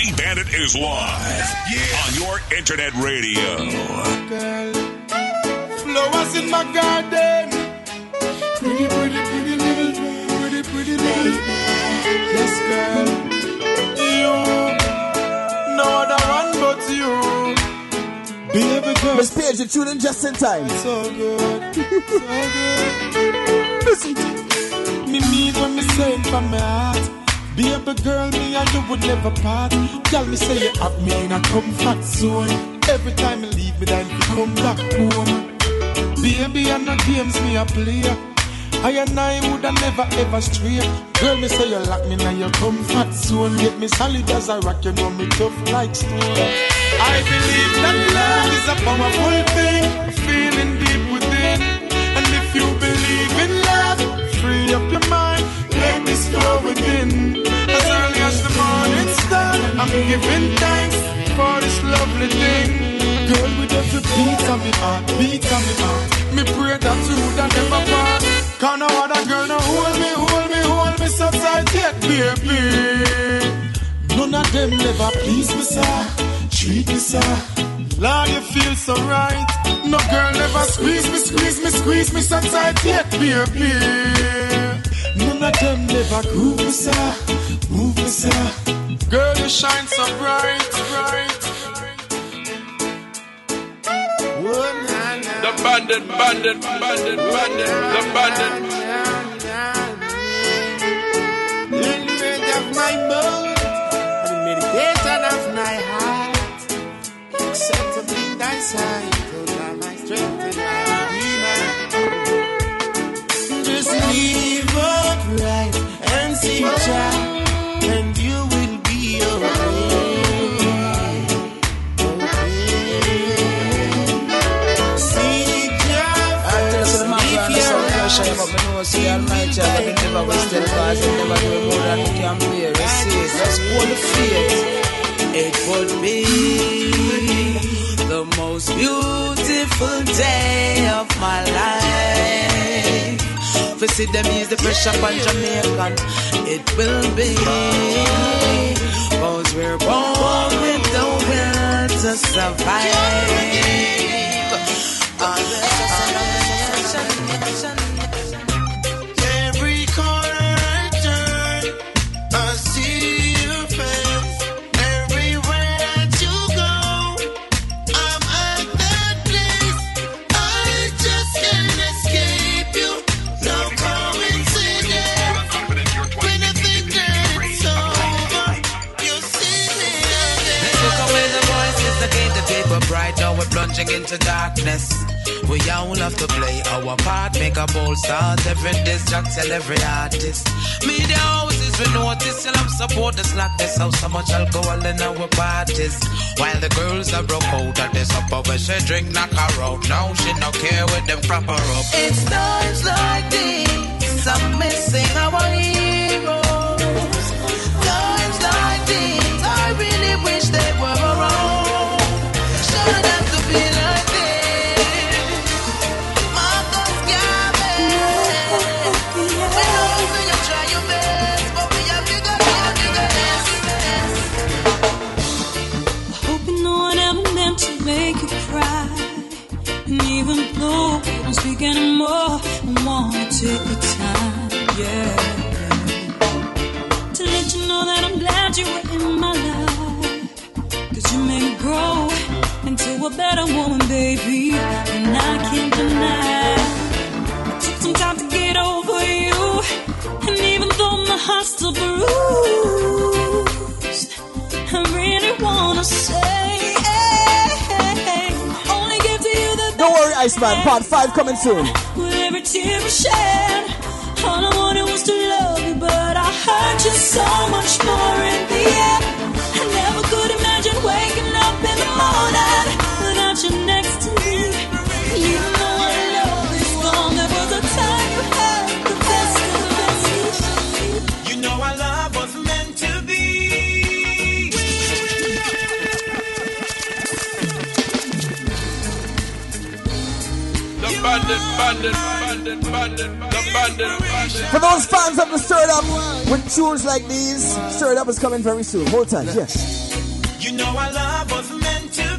The Bandit is live on your internet radio. Girl, flowers in my garden. Pretty, pretty, pretty little, pretty, pretty little. Yes, girl. You, no other one but you. Baby girl, Miss Page, you tune in just in time. so good, so good. Listen to me, mean when me say it from my heart. Baby girl, me and you would never part. Tell me say you have me in a comfort zone. Every time you leave me, then you come back home. Baby, I'm not games me a play. I and I woulda never ever stray. Girl, me say you lock me in your comfort zone. Get me solid as a rock, you know me tough like stone. I believe that love is a powerful thing, feeling deep within. And if you believe in love, free up your mind, let this flow within. Giving thanks for this lovely thing. Girl, with every beat of me heart, beat of me heart, me pray that you would never part. Can no other girl no hold me, hold me, hold me so tight yet, baby. None of them never please me, sir. Treat me, sir. Lord, you feel so right. No girl never squeeze me, squeeze me, squeeze me so tight yet, baby. None of them never groove me, sir. Move sir. Girl, you shine so bright, bright. The bandit, bandit, bandit, bandit, the bandit. Of my mouth, and the meditation of my heart. Acceptably thy sight, total my strength and my. Just live beautiful day of my life. For see them ease the pressure on Jamaican, it will be. Cause we're born with the will to survive. Every into darkness. We all have to play our part, make a bold start. Every disc jock tell every artist. Media houses we notice, you have support the this How so much alcohol in our parties. While the girls are broke oh, out at this upper where she drink knock her out. Now she no care with them proper up. It's times like these, I'm missing our heroes. Times like these, I really wish they were around. Speak anymore, I wanna take the time, yeah. To let you know that I'm glad you were in my life. Cause you me grow into a better woman, baby. And I can't deny. I took some time to get over you. And even though my heart's still bruised, I really wanna say, Iceman, part 5 coming soon. with every tear I shed. All I wanted was to love you, but I hurt you so much more in the end. For those fans of the Stirred Up, with tunes like these, Stirred Up is coming very soon. Hold tight, yes. You know our love was meant to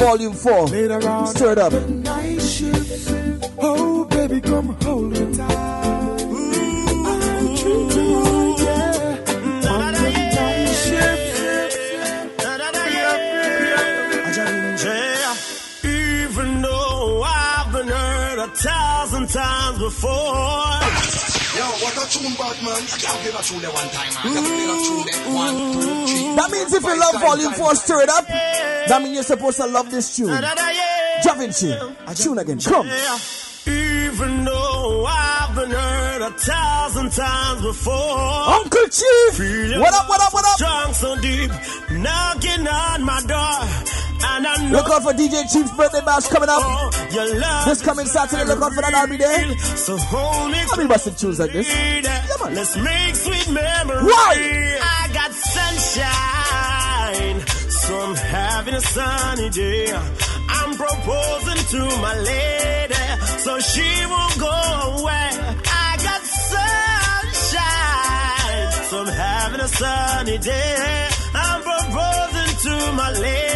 Volume 4. Stirred up. Oh, baby, come hold me tight. I treat you right, yeah. On the night shift. Even though I've been hurt a thousand times before. Yo, what a tune, Batman. I can't get a tune there one time. I can't get a tune there. Mm-hmm. One, two, three. That means if you love Volume 4, stir it up. That means you're supposed to love this tune. Javinci, tune again, come. Even though I've been hurt a thousand times before. Uncle Chief, what up, what up, what up? Strong so deep, knocking on my door. And I know look out for DJ Chief's birthday bash coming up. Oh, this coming Saturday, look out for that. I'll be there. So hold me. I'll be busting tunes like this. Yeah, Let's make sweet memories. Right. I got sunshine. So I'm having a sunny day. I'm proposing to my lady, so she won't go away. I got sunshine, so I'm having a sunny day. I'm proposing to my lady,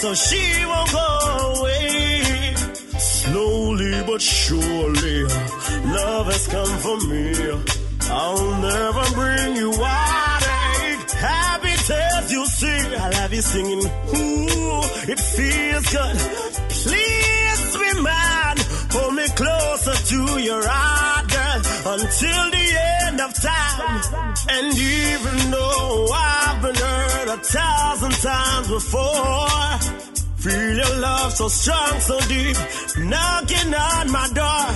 so she won't go away. Slowly but surely, love has come for me. I'll never bring you heartache. Happy tales you sing. I'll have you singing. Ooh, it feels good. Please be mine. Hold me closer to your heart, girl, until the. And even though I've been hurt a thousand times before, feel your love so strong, so deep, knocking on my door.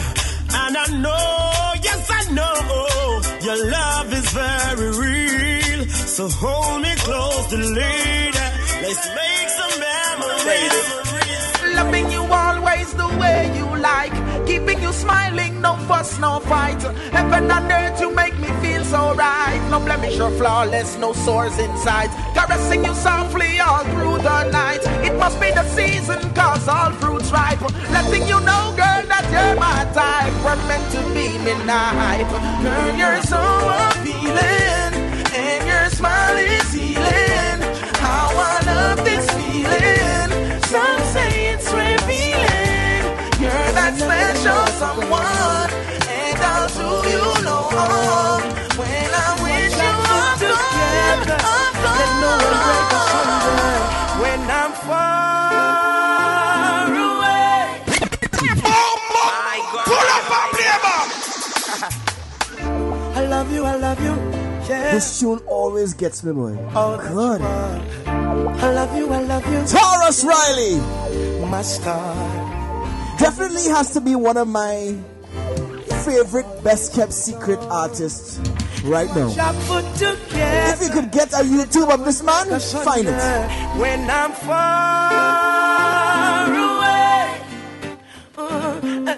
And I know, yes, I know, your love is very real. So hold me close, the lady. Let's make some memories. Loving you always the way you like. Smiling, no fuss, no fight. Heaven and earth, you make me feel so right. No blemish or flawless, no sores inside. Caressing you softly all through the night. It must be the season, cause all fruits ripe. Letting you know, girl, that you're my type. We're meant to be midnight. Girl, you're so appealing. And your smile is healing. How I love this feeling. That special someone. And I'll do you no harm. When I'm with you, I'm together. Let no one break us asunder. When I'm far away. Oh My God. Pull up and play. I love you, I love you. Yeah. This tune always gets me, boy. Oh, God. I love you, I love you. Tarrus Riley. My star. Definitely has to be one of my favorite best kept secret artists right now. If you could get a YouTube of this man, find it. When I'm far away, uh,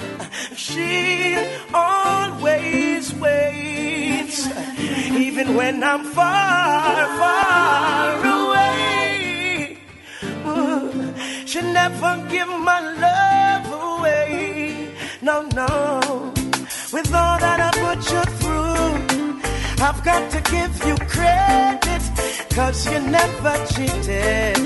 she always waits. Even when I'm far, far away, uh, she never give my love. Got to give you credit. Cause you never cheated.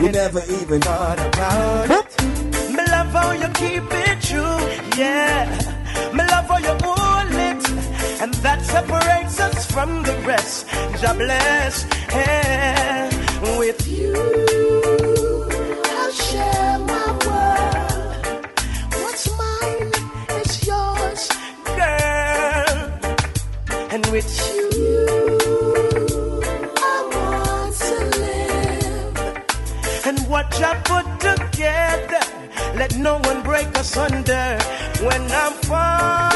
You never even thought about it. Me love how you keep it true. Yeah. Me love how you hold it. And that separates us from the rest. God bless. Yeah. With you, I'll share my world. What's mine is yours, girl. And with you, And put together, let no one break us under. When I'm far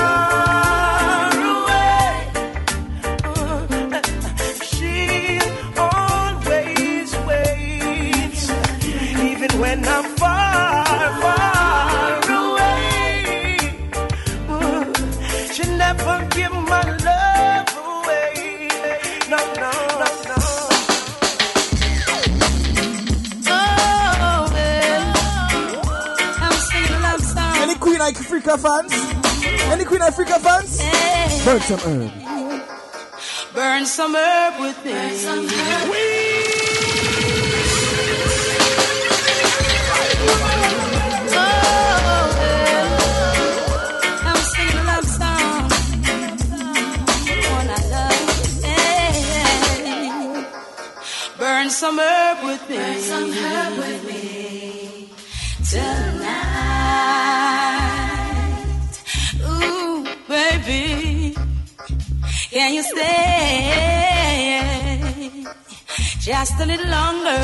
Ifrica fans? Any Queen Ifrica fans? Hey. Burn some herb. Burn some herb with me. Oh, well. I'm singing a love song. One I love. Hey. Burn some herb with me. Burn some herb with me can you stay just a little longer?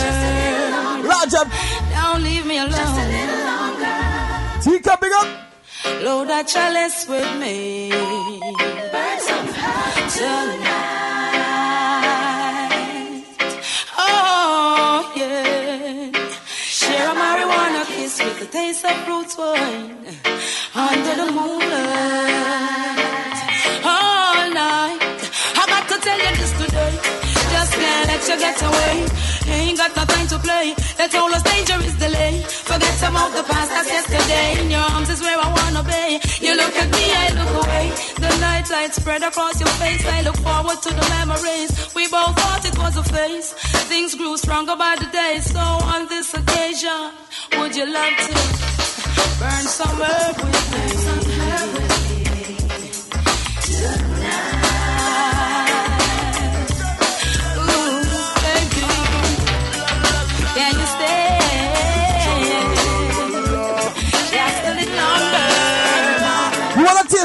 Rajab. Don't leave me alone. Just a little longer. Tika, big up. Load that chalice with me. Burn some herb tonight. Oh, yeah. Share a marijuana kiss with the taste of fruits wine under the moonlight. Tell you this today. Just can't let you get away. Ain't got no time to play. That all us danger is delay. Forget about the past, that's yesterday. In your arms is where I wanna be. You look at me, I look away. The night light spread across your face. I look forward to the memories. We both thought it was a phase. Things grew stronger by the day. So on this occasion, would you love to burn some herb with me?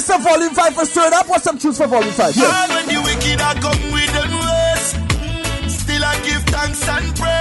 The volume 5 for stirred up? What's some tunes for volume 5? Yeah. And when the wicked are come with still I give thanks and praise.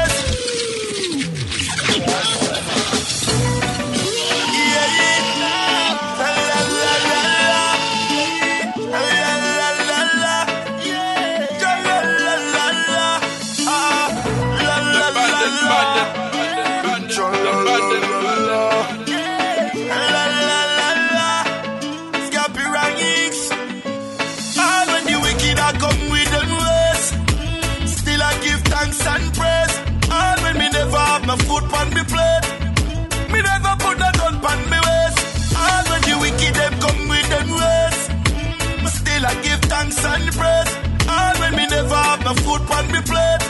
Never have my foot on me plate,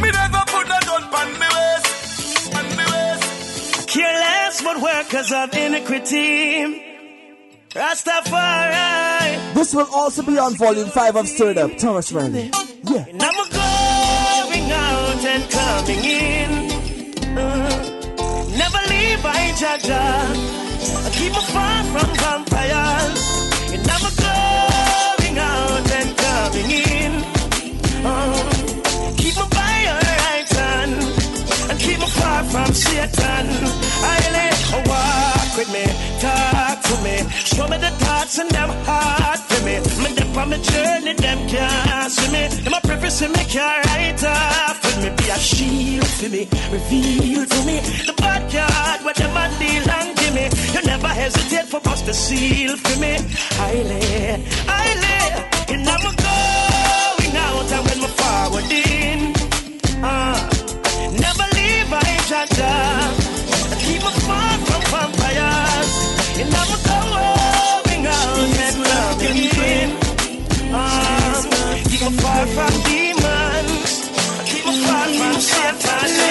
me never put a gun on me waist. On me waist. Careless but workers of iniquity. Rastafari. This will also be on volume 5 of Stirred Up. Thomas Riley. Yeah. And I'm going out and coming in. Uh, never leave by Jaja. I keep me far from vampires. Satan. I let walk with me, talk to me, show me the thoughts and them heart for me. Me dip on my journey, them can't see me. Them a preface me, can't write off with me. Be a shield for me, reveal to me the bad card where them a deal and give me. You never hesitate for us to seal for me. I lay, I lay, and I'm going out and when me forward in. my from demons. I keep my fire from Satan.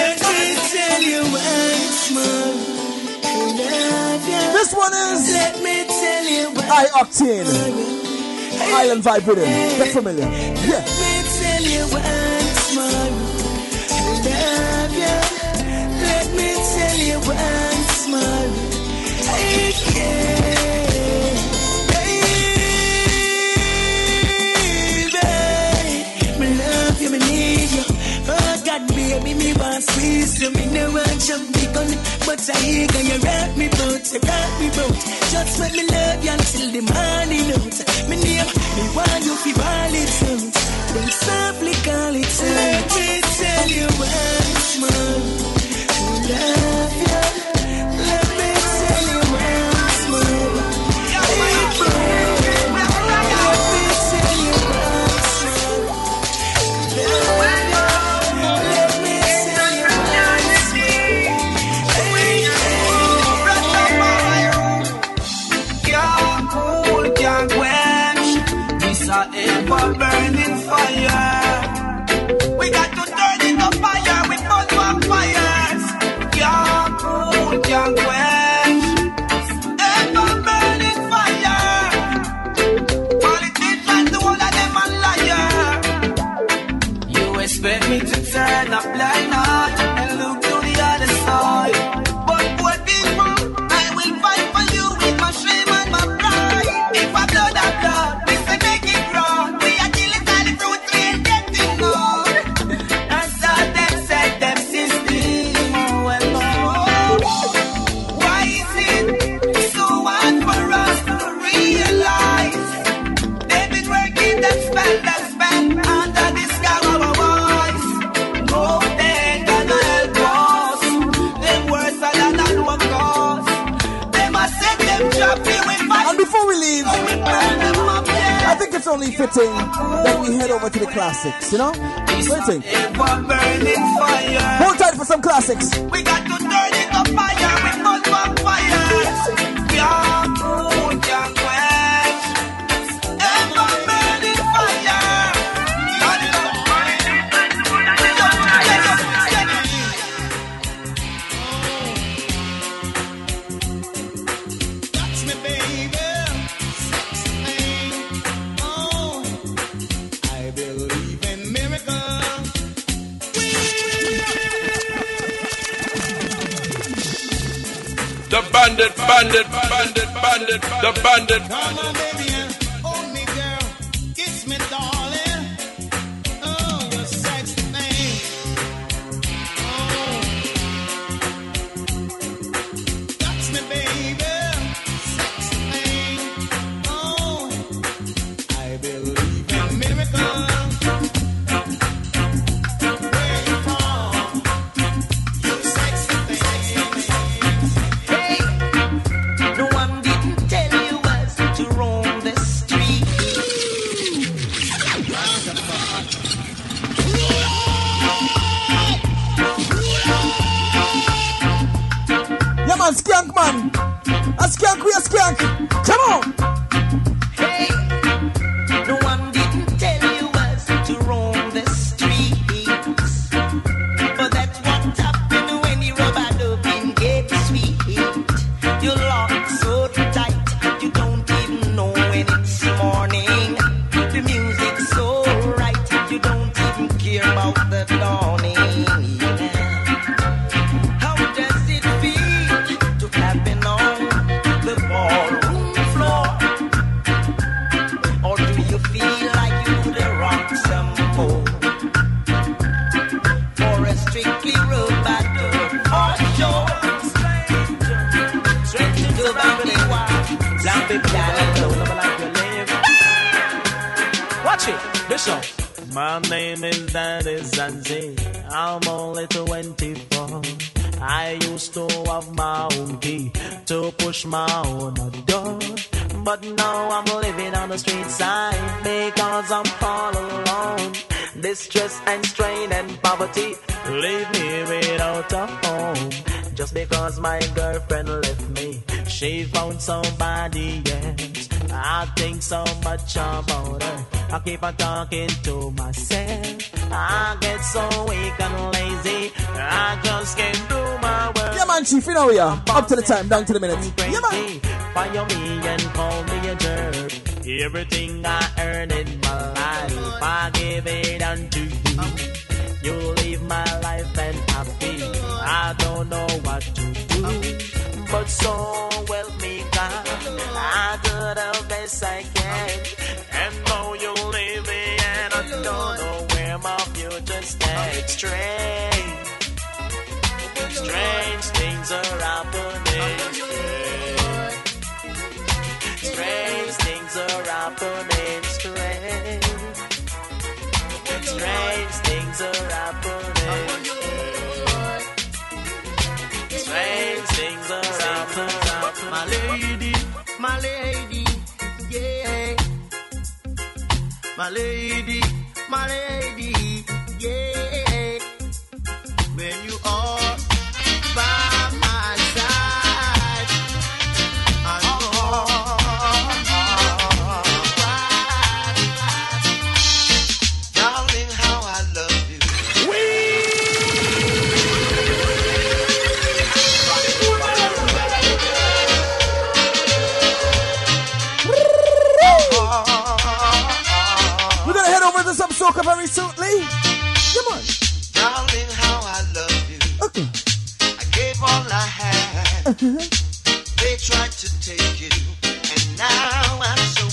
This one is Let me tell you High Octane Island Vibe Rhythm Get familiar Yeah Let me tell you once more I Let me tell you once more I can't Baby, me want squeeze you, me no want jump the gun. But I hear you rock me boat, you rock me boat. Just let me love you until the morning out. Me name, me want you fi ball it out. Then softly call it out. Let me tell you once more, to love you. fitting that we head over to the classics, you know? Waiting. Hold tight for some classics. We got to turn it up higher. bandit, the bandit. Come on, baby. to have my own key to push my own door. But now I'm living on the street side because I'm all alone. Distress and strain and poverty leave me without a home. Just because my girlfriend left me, she found somebody else. I think so much about her. I keep on talking to myself. I get so weak and lazy. I just can't do my work. Yeah, man, chief, you know we are. Up to the time, down to the minute. Yeah, man. Fire me and call me a jerk. Everything I earn in my life, I give it unto you. You live my life and happy. I don't know what to do, but so well me God, I do the best I can. And though you leave me, and I don't know where my future stands. Strange, strange things are happening. Strange things are happening. My lady, my lady, yeah. My lady, my lady, yeah. When you are I gave all I had. Uh-huh. They tried to take it, and now I'm so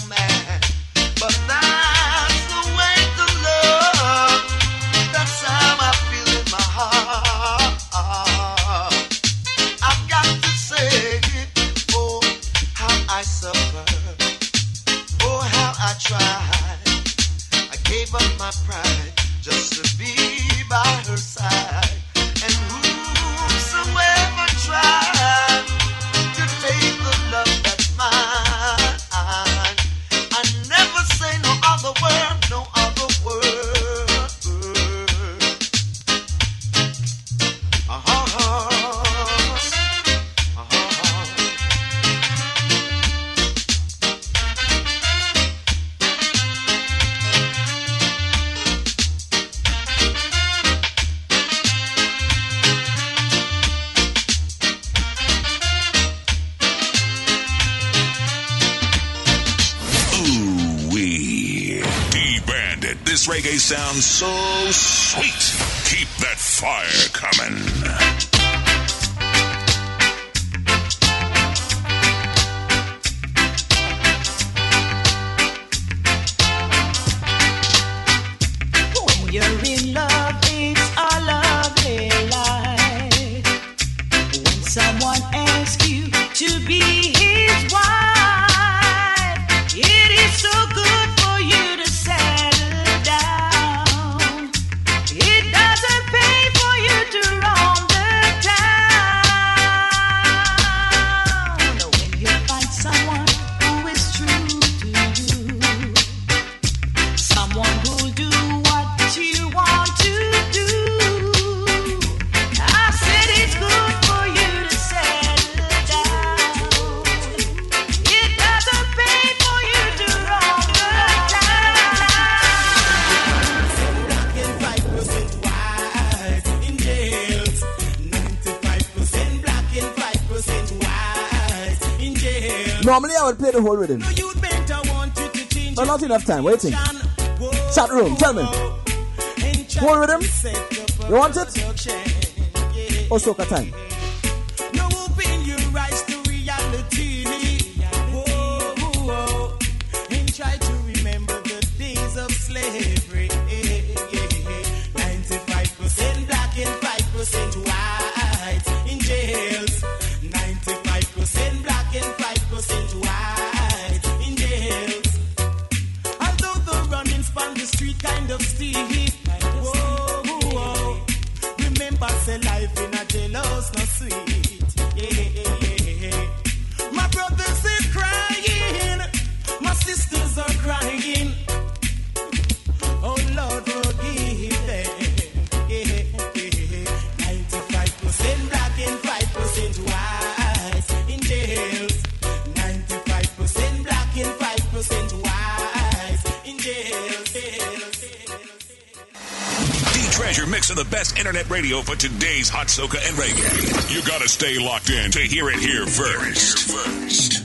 so would play the whole rhythm. You'd better want you to change But not enough time. Waiting. Chat room, tell me. Whole rhythm? You want it? Or soca time? For today's hot soca and reggae. You gotta stay locked in to hear it here first. first.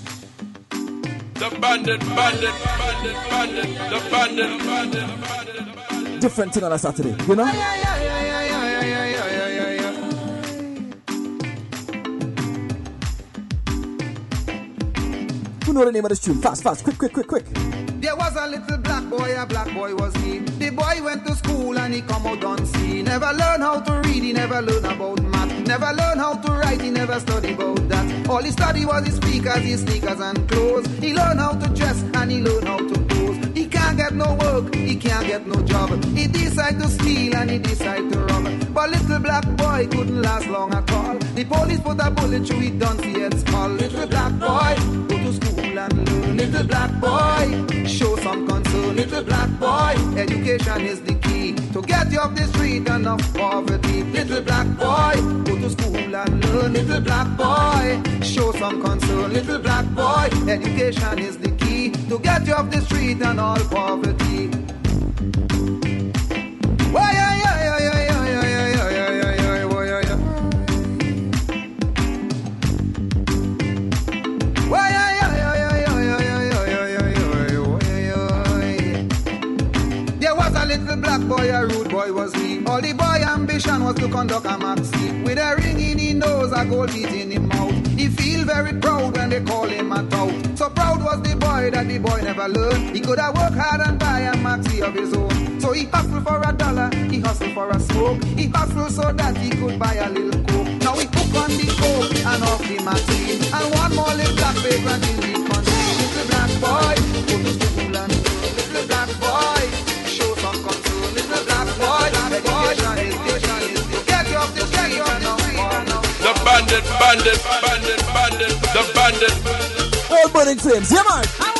The bandit, bandit, bandit, bandit, the bandit, bandit, bandit. Different thing on a Saturday, you know? Who know the name of this tune? Fast, fast, quick, quick, quick, quick. There was a little black boy, a black boy was he. The boy went to school and he come out on see. Never learned how he never learned about math. Never learned how to write, he never studied about that. All he studied was his speakers, his sneakers and clothes. He learned how to dress and he learned how to pose. He can't get no work, he can't get no job. He decide to steal and he decide to rob. But little black boy couldn't last long at all. The police put a bullet through his dunce head skull. Little black boy, go to school and learn. Little black boy, show some concern. Little black boy, education is the key to get you off the street and off poverty. Little black boy, go to school and learn. Little black boy, show some concern. Little black boy, education is the key to get you off the street and all poverty. Little black boy, a rude boy was he. All the boy ambition was to conduct a maxi. With a ring in his nose, a gold teeth in his mouth. He feel very proud when they call him a tout. So proud was the boy that the boy never learned. He could have worked hard and buy a maxi of his own. So he hustled for a dollar, he hustled for a smoke. He hustled so that he could buy a little coke. Now he hook on the coke and off the maxi. And one more little black vagrant in the country. Little black boy, bandit, bandit, bandit, bandit, the bandit. All burning flames, yeah man.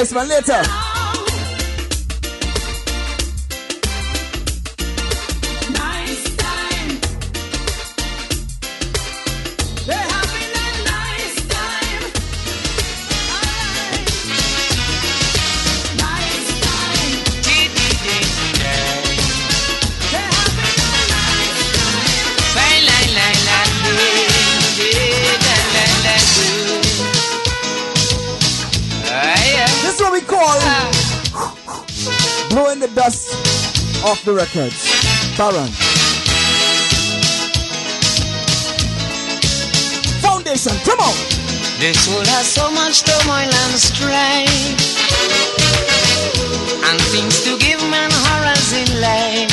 Iceman, later. Records. Baron. Foundation, come on. This world has so much turmoil and strife, and things to give man horrors in life.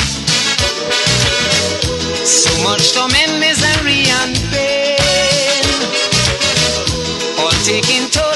So much torment, misery, and pain, all taking toll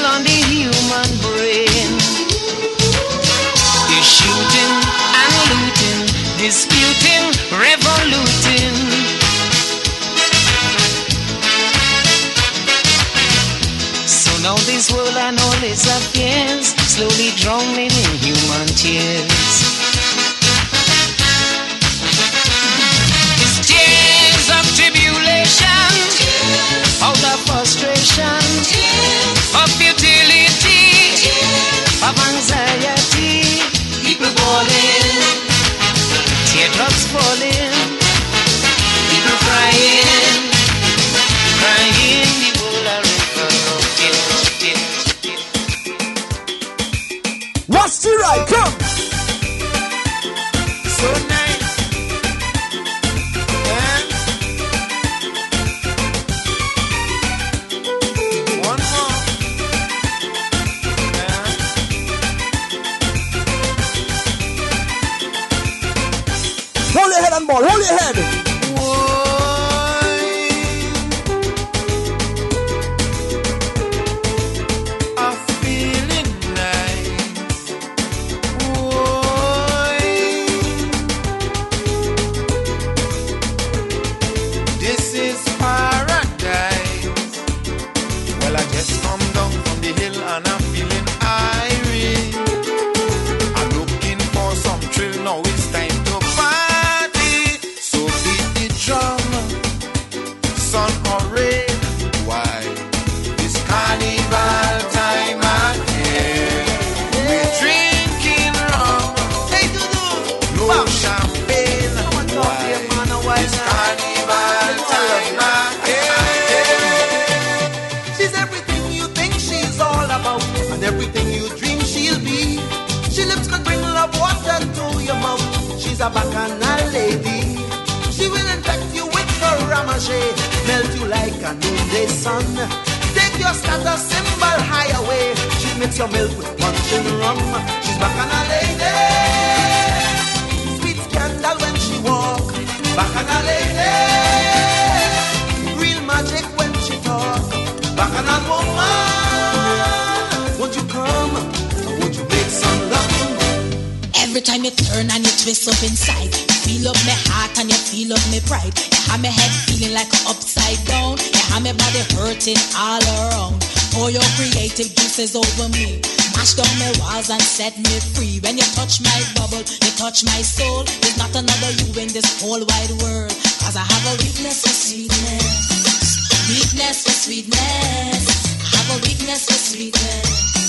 body hurting all around. Pour your creative juices over me. Mash down my walls and set me free. When you touch my bubble, you touch my soul. There's not another you in this whole wide world. Cause I have a weakness for sweetness. Weakness for sweetness. I have a weakness for sweetness.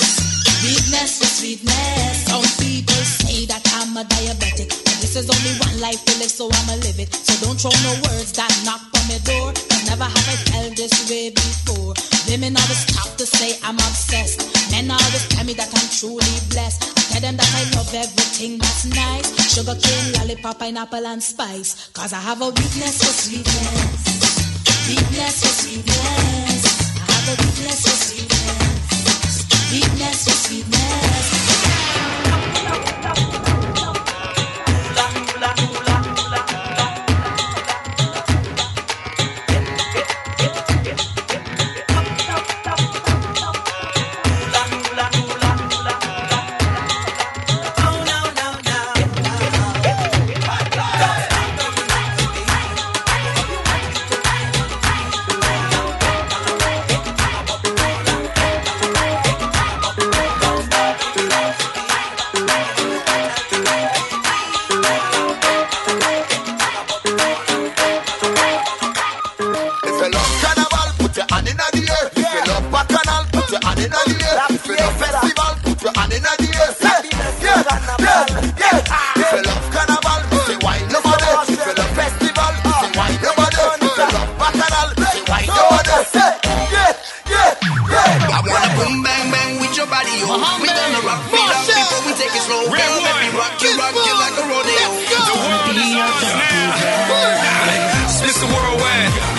For sweetness. Some people say that I'm a diabetic. But this is only one life to live, so I'ma live it. So don't throw no words that knock on my door. Cause never have I felt this way before. Women always stop to say I'm obsessed. Men always tell me that I'm truly blessed. I tell them that I love everything that's nice. Sugar cane, lollipop, pineapple, and spice. Cause I have a weakness for sweetness. Weakness for sweetness. I have a weakness for sweetness. Sweetness.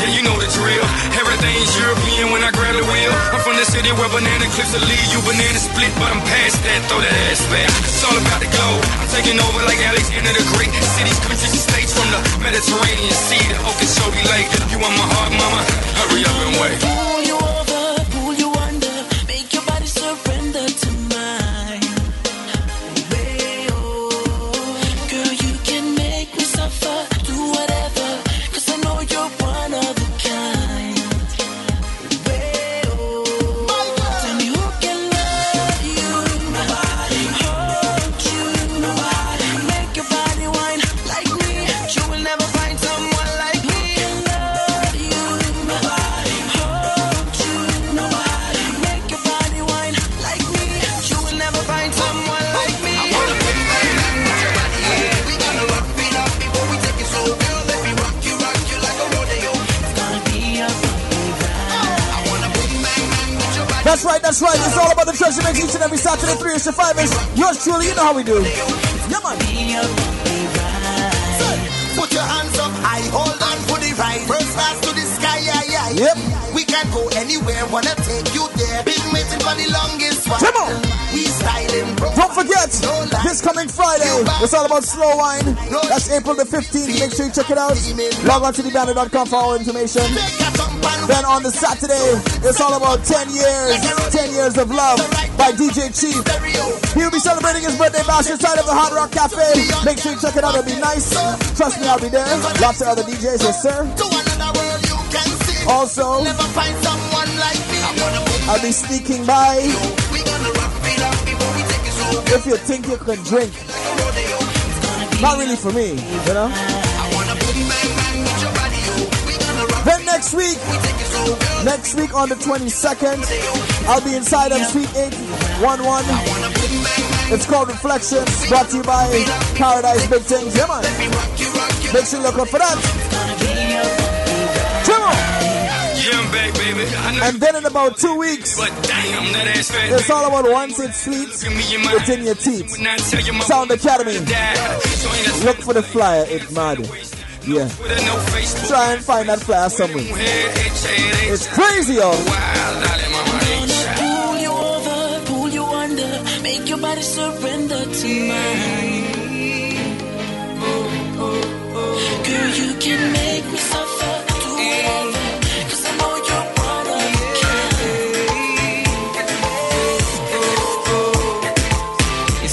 Yeah, you know the drill. Everything's European when I grab the wheel. I'm from the city where banana clips will leave you banana split, but I'm past that. Throw that ass back. It's all about the globe. I'm taking over like Alexander the Great. Cities, countries, and states from the Mediterranean Sea to Okeechobee Lake. You want my heart, mama? Hurry up and wait. That's right. It's all about the treasure mix each and every Saturday, 3 to 5 is yours truly. You know how we do. Yeah, man. Be a bumpy ride. Put your hands up high, hold on for the ride. First class to the sky, yeah, yeah. Yep. We can go anywhere, wanna take you there. Been waiting for the longest while. Come on. Don't forget, this coming Friday, it's all about slow wine. That's April the 15th. Make sure you check it out. Log on to thebandit.com for all information. Then on the Saturday, it's all about 10 years, 10 years of love by DJ Chief. He'll be celebrating his birthday bash inside of the Hard Rock Cafe. Make sure you check it out, it'll be nice. Trust me, I'll be there. Lots of other DJs, yes sir. Also, I'll be sneaking by. If you think you can drink, not really for me, you know. Then next week, we take it slow. Girl, next week on the 22nd, I'll be inside of Sweet 811. wanna boom bang bang. It's called Reflections, brought to you by Paradise Big Things. Yeah, man. Let me rock you, rock you. Make sure you look out for that. Come on. Yeah, back, baby. I know And then in about two weeks, but damn, that ass fat. it's all about once it's sweet, Look at me in my it's in your teeth. When I tell you my Sound Academy. dad. So ain't that Look for the flyer, it's mad. Yeah. Try and find that flower somewhere. It's crazy, y'all. Pull you over, pull you under, make your body surrender to mine. Girl, you can make me suffer.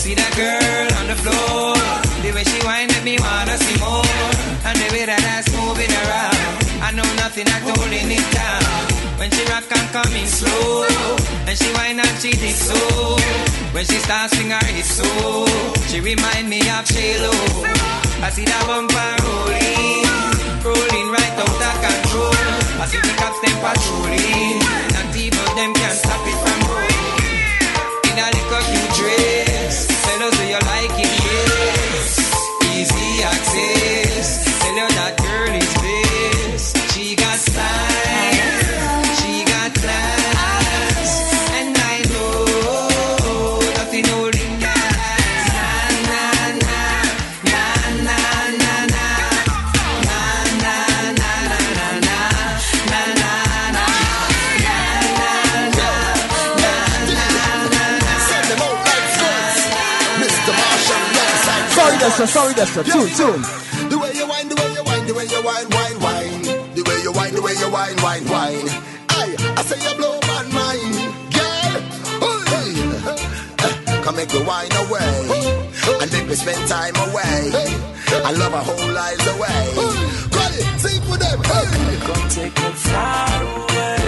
see that girl on the floor. The way she whine make me wanna see more that ass moving around. I know nothing at all in it down. When she rock, I'm coming slow. And she whine and she dig so. When she starts sing her hit so. She remind me of Shalo. I see that bumper rolling. Rolling right out of control. I see the cops them patrolling. And people them can't stop it from rolling. In a little cute dress. fellas do you like it, yes. Easy access. Dexter, sorry Dexter, tune, tune. The way you wine, the way you wine, the way you wine, wine, wine. The way you wine, the way you wine, wine, wine. Aye, I say you blow my mind, girl. Hey. Come make me wine away, and make me spend time away, I love a whole lives away. Hey. Sing for them, hey. Come take me far away.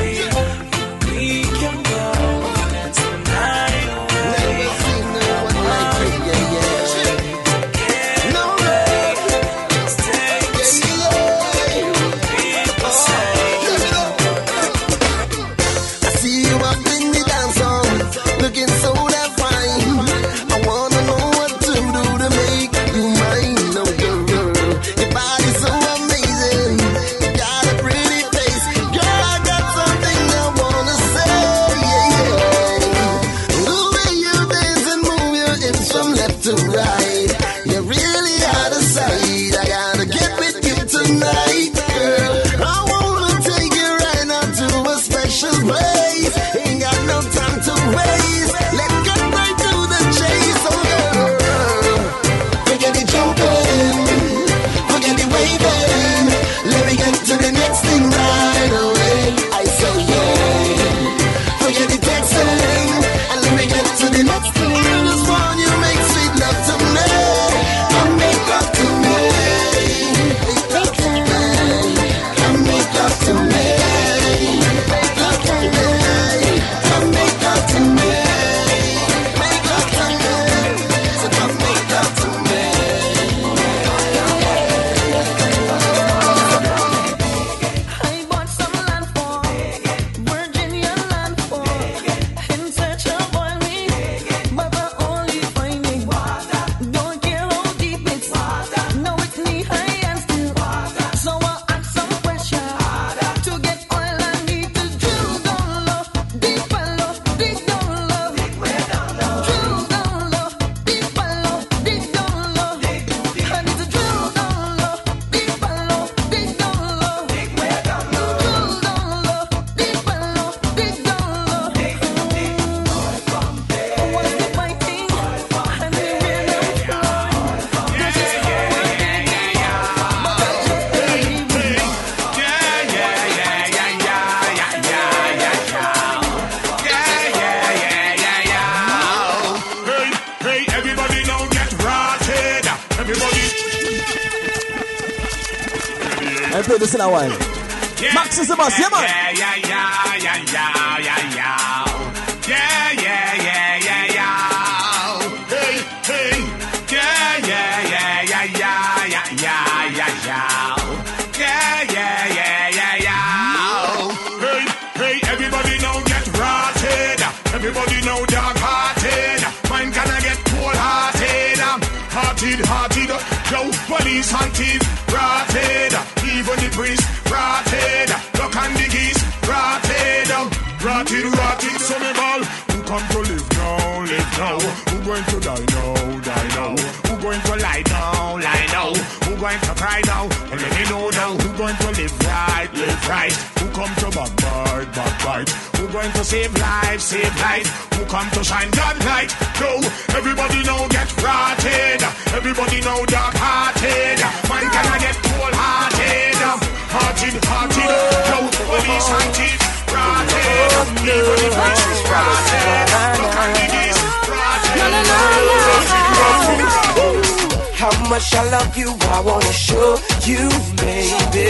much I love you. I wanna show you, baby.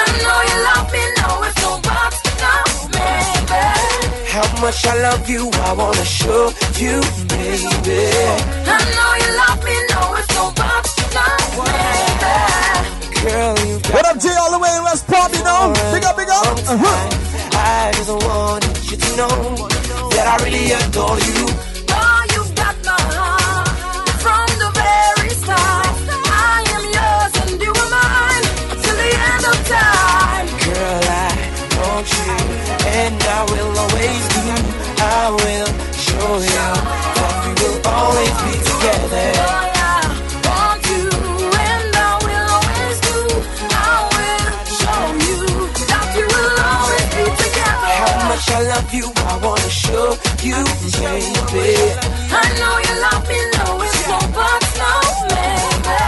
I know you love me, no, it's no box, no, baby. How much I love you, I wanna show you, baby. I know you love me, no, it's no box, no, baby. Girl, you got what up, J, all the way in West Palm, you know? Big up, big up. Uh-huh. I just wanted you to know that I really adore you. I will show you that we will always be together. I love you, I wanna show you, baby. I know you love me, no, it's no but no, baby.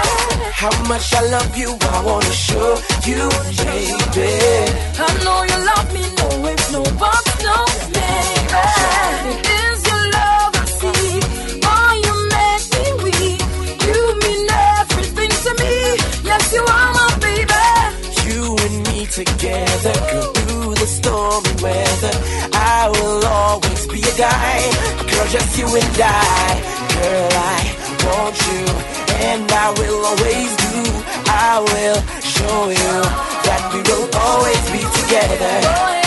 How much I love you, I wanna show you, baby. I know you love me, no, it's no but no, baby you and me together, could through the stormy weather. I will always be a guy, girl, just you and I. Girl, I want you, and I will always do. I will show you that we will always be together.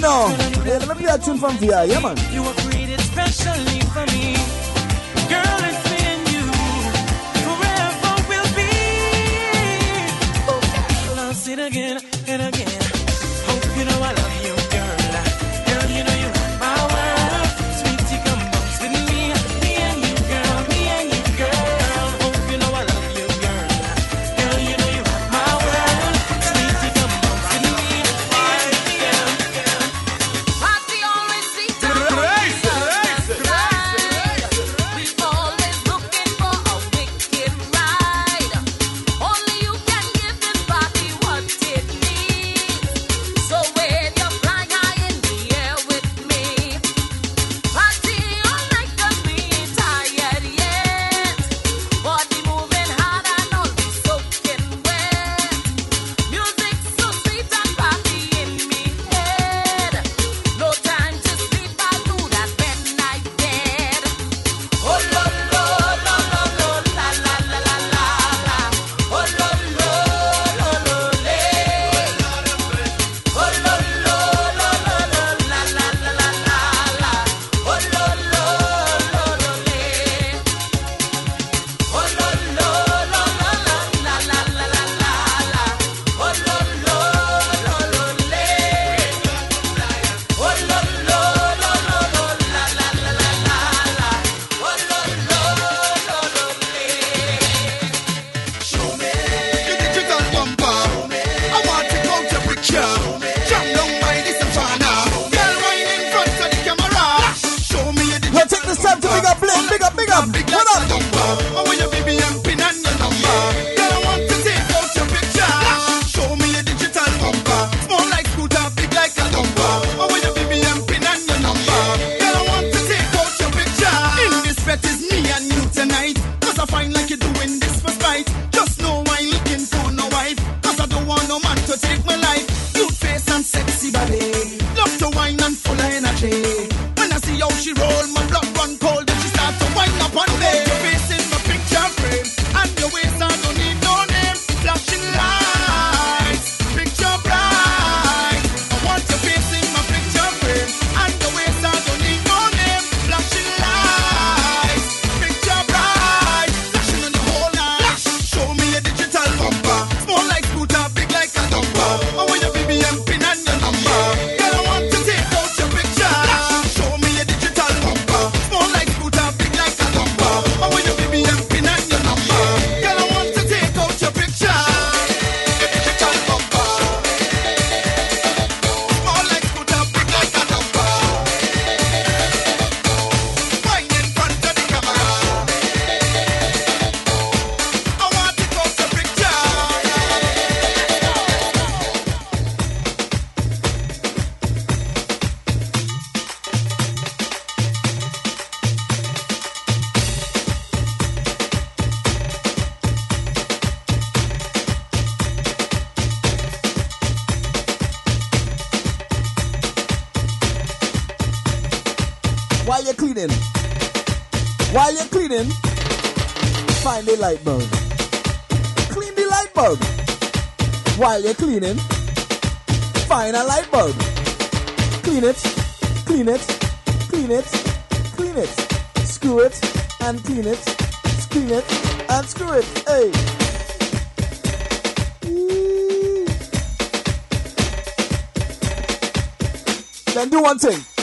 no. let me play that tune from VR. Yeah, man. You were created specially for me. Girl, it's me and you. Forever will be. Oh, I'll sit again. While you're cleaning, while you're cleaning, find a light bulb. Clean the light bulb. While you're cleaning, find a light bulb. Clean it, clean it, clean it, clean it. Screw it and clean it, clean it and screw it. Hey. Then do one thing.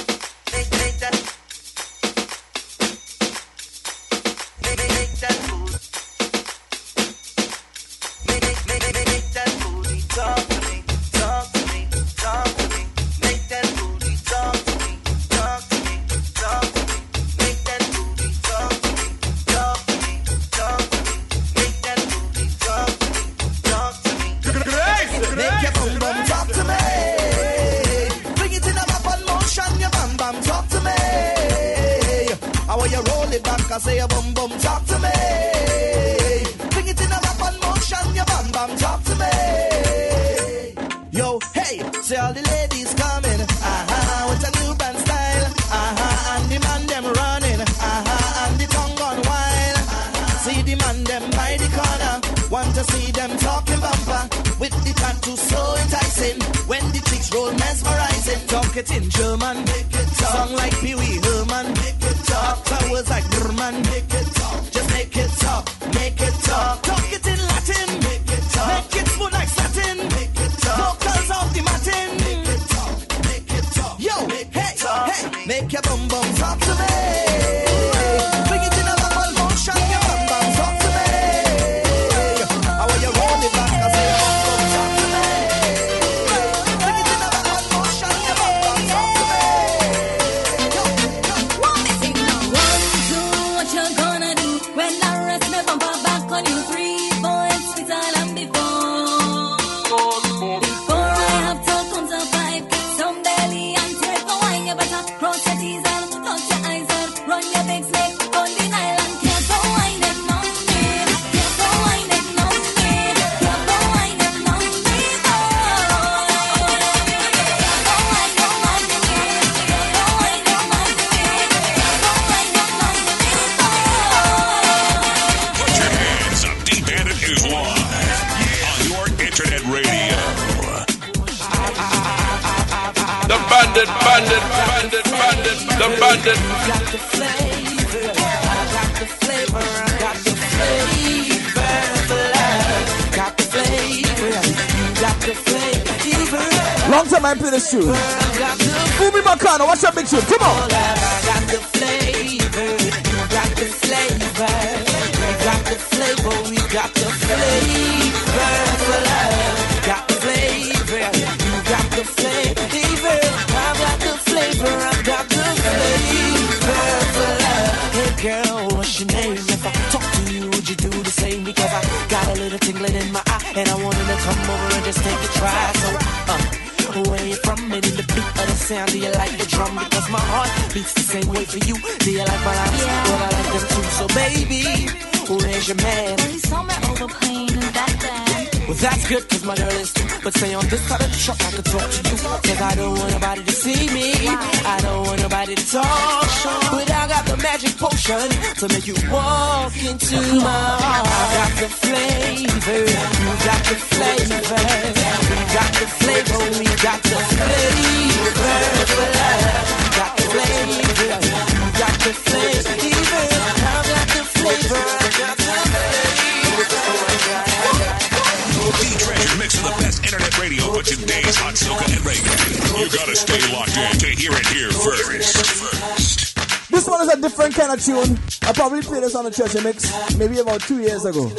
Stay locked in to hear it here first. This one is a different kind of tune. I probably played this on the treasure mix maybe about two years ago.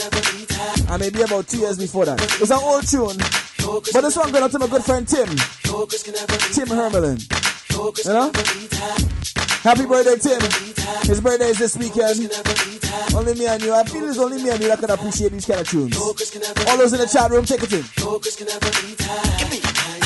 And maybe about two years before that. It's an old tune. But this one going out to my good friend Tim. Tim Hermelin. You know? Happy birthday, Tim. His birthday is this weekend. Only me and you. I feel it's only me and you that can appreciate these kind of tunes. All those in the chat room, take it in.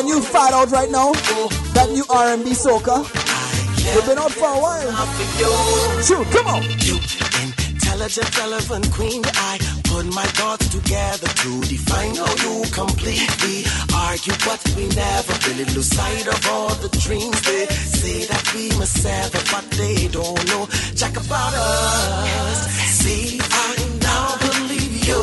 a new fad out right now. That new R&B soca. We've been out for a while. True, come on. You intelligent, relevant queen. I put my thoughts together to define how you completely argue, but we never really lose sight of all the dreams they say that we must sever, but they don't know jack about us. See, I now believe you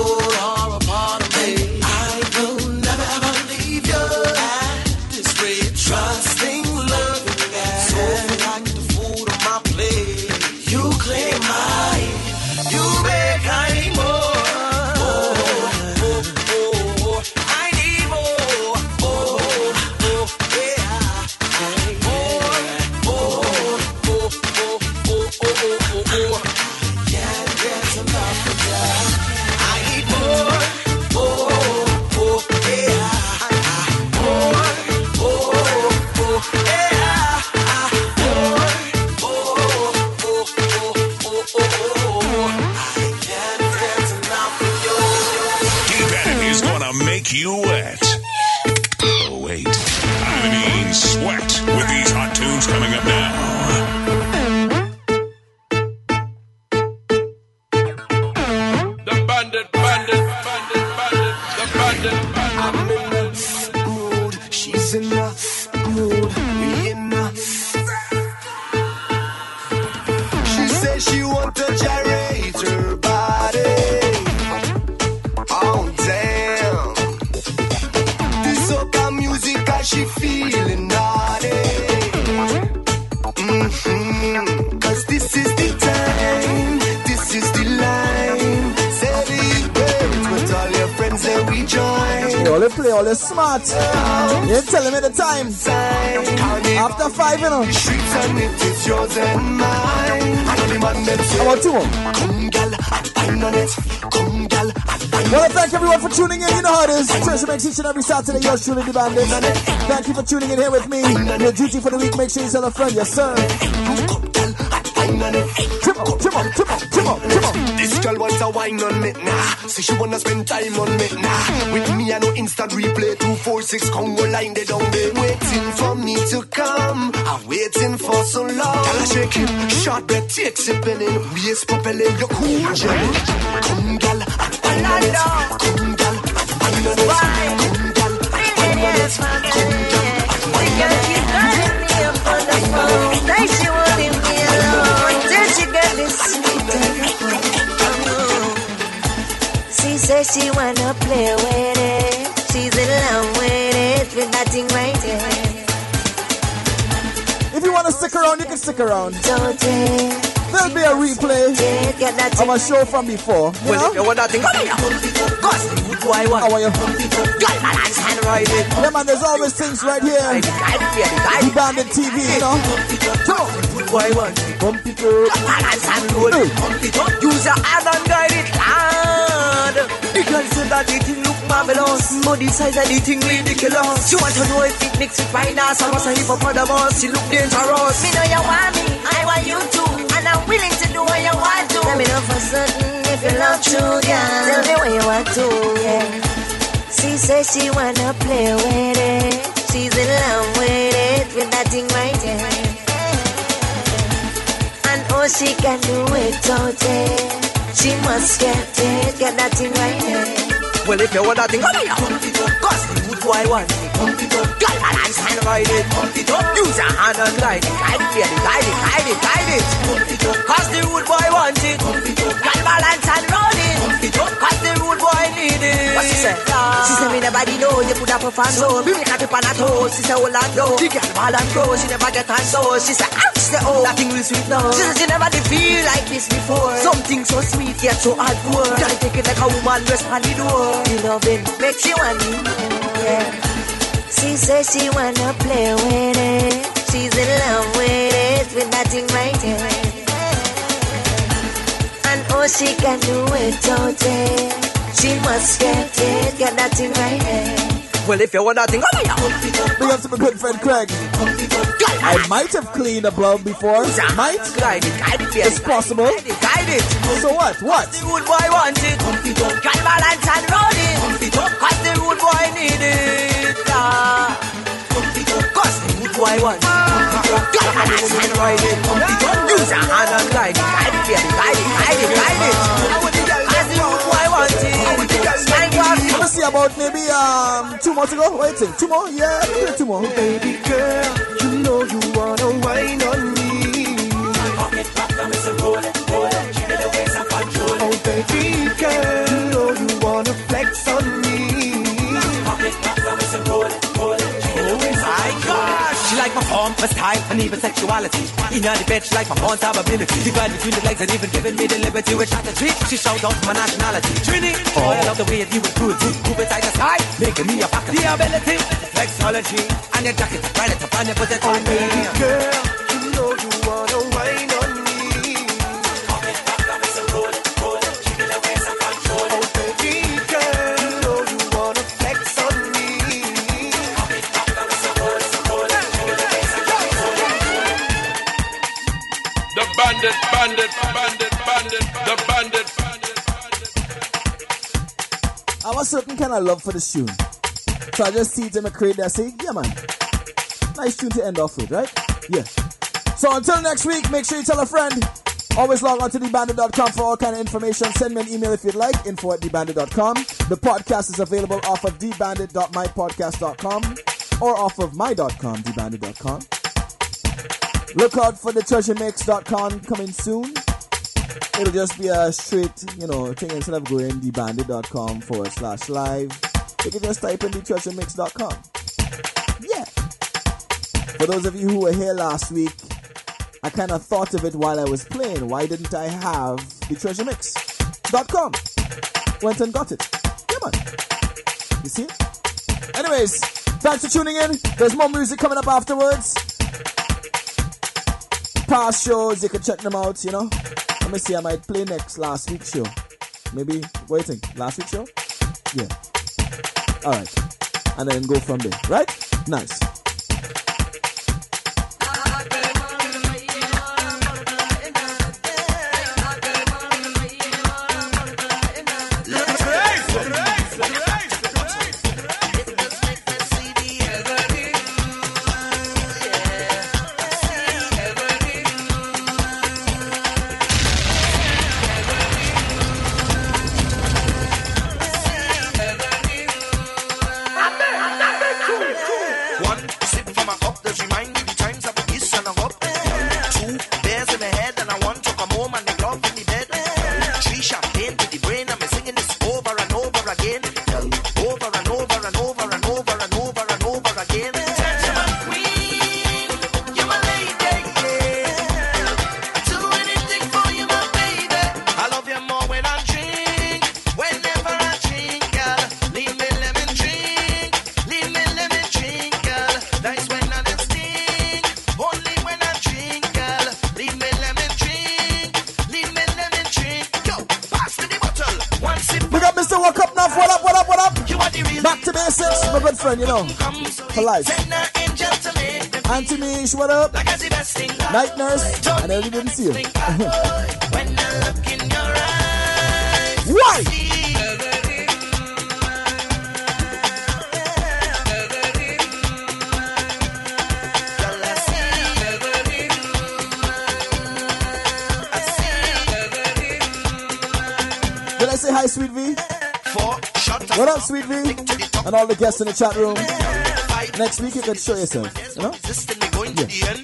they. You telling me the time. After five, you know. How about two more? Well, thank everyone for tuning in. You know how it is. Treasure mix each and every Saturday. Yours truly, the bandit. Thank you for tuning in here with me. Your duty for the week. Make sure you tell a friend. Yes, sir. Come on, come on, come on, come on, come on. This girl wants a wine on me, nah. Say she wanna spend time on me, nah. With me, I know instant replay. 246 Congo line, they down there. Waiting for me to come. I'm waiting for so long. Girl, I shake it. Short breath, take sipping in. Waist propelling, you cool, jelly. Come, around, you can stick around. There'll be a replay Get that of a show from before. You Well, know? you want that thing, come here. Cause good boy want. How are you? Girl, balance and ride it. Yeah, man, there's always things right here. The. Bandit TV, you know? Come on. Good boy want. Bump it up. Balance and roll it. Pump it up. Use your hand and guide it, lad. Girl said that the thing look marvelous, the size of the thing ridiculous. She want to know if it mix with finance or was a hippopotamus. She look dangerous. Me know you want me, I want you too, and I'm willing to do what you want to. Let me know for certain if you love true, yeah. Tell me what you want to, yeah. She says she wanna play with it. She's in love with it, with that thing right there. And oh, she can do it all day. She must get it, get that thing right there. Well, if you want that thing, come here. Cause the good boy want it. Pump it up. Girl, balance and ride it. Pump. Use your hand and guide it. Guide it, guide it, guide it, guide it. Pump it. Cause the rude boy want it. Pump it balance and roll it. Pump. Cause it. What she say? She say me nobody know you could have performed so. Me make her tip on her toe. She on go. The girl ball and go. She never get on so. She say ah, she say oh, that thing will sweet now. She say she never did feel like this before. Something so sweet yet so hardcore. Girl, take it like a woman rest on the door. The loving makes you want me yeah. She says she wanna play with it. She's in love with it, with that thing right there. And oh, she can do it all day. She must get it, get that thing right there. Well, if you want that thing, come here. Big up to my good friend Craig. I might have cleaned a glove before. Might. Guide it, guide it, It's possible. Guide it, guide it. So what? What? The rude boy want it. Girl balance and roll it. Cause the rude boy need it. Ah. Girl, balance and ride it. Pump it up. Use your hand and glide it. Glide it, baby. Glide it, glide it, glide it. Slide past Let me see about maybe um two more to go. What do you think? Two more? Yeah, maybe two more. Baby girl, you know you wanna wine on me. Pocket back, now it's a roll it, roll it. Give me the ways of control Oh, baby girl, you know you wanna flex on me. She like my form, my style, and even sexuality. In the bed, she like my top ability. Divide between the legs and even giving me the liberty with shot treat. She shout out my nationality. Trini, oh, I love the way you would good. Move it side to side, making me a pocket. The ability, sexology, and your jacket, right it up and you put it me. Girl, you know you wanna wine on I a certain kind of love for this tune. So I just see it in my crate there. I say, yeah, man. Nice tune to end off with, right? Yeah. So until next week, make sure you tell a friend. Always log on to thebandit.com for all kind of information. Send me an email if you'd like, info at thebandit.com. The podcast is available off of thebandit.mypodcast.com or off of my.com, thebandit.com. Look out for the treasuremix.com coming soon. It'll just be a straight, you know, thing instead of going thebandit.com forward slash live. You can just type in thetreasuremix.com. Yeah. For those of you who were here last week, I kind of thought of it while I was playing. Why didn't I have the treasuremix.com? Went and got it. Yeah, man. You see? Anyways, thanks for tuning in. There's more music coming up afterwards. Past shows, you can check them out, you know. Let me see, I might play next last week's show. Maybe, what do you think? Last week's show? Hmm? Yeah. Alright. And then go from there, right? Nice. Auntie what up? like I see best thing. Night nurse. I nearly didn't see you. When I look in your eyes. Why? Did I say hi, Sweet V? What up, Sweet V? And all the guests in the chat room. Next week you can show yourself, you know? Going to the end.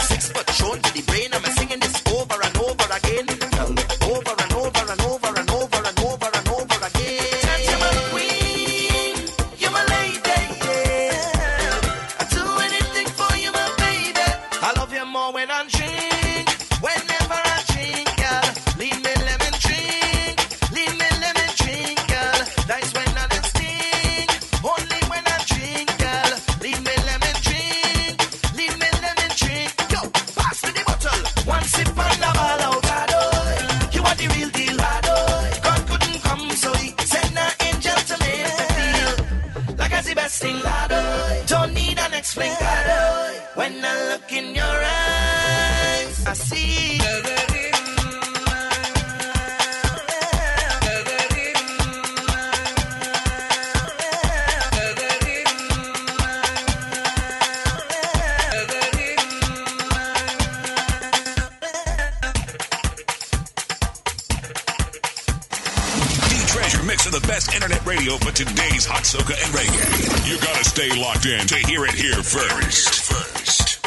Six foot shown to the brain. Locked in to hear it here first. First.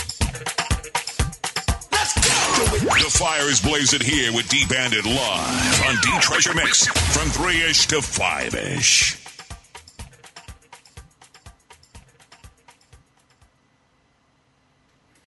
Let's go! The fire is blazing here with D Bandit live on D Treasure Mix from 3 ish to 5 ish.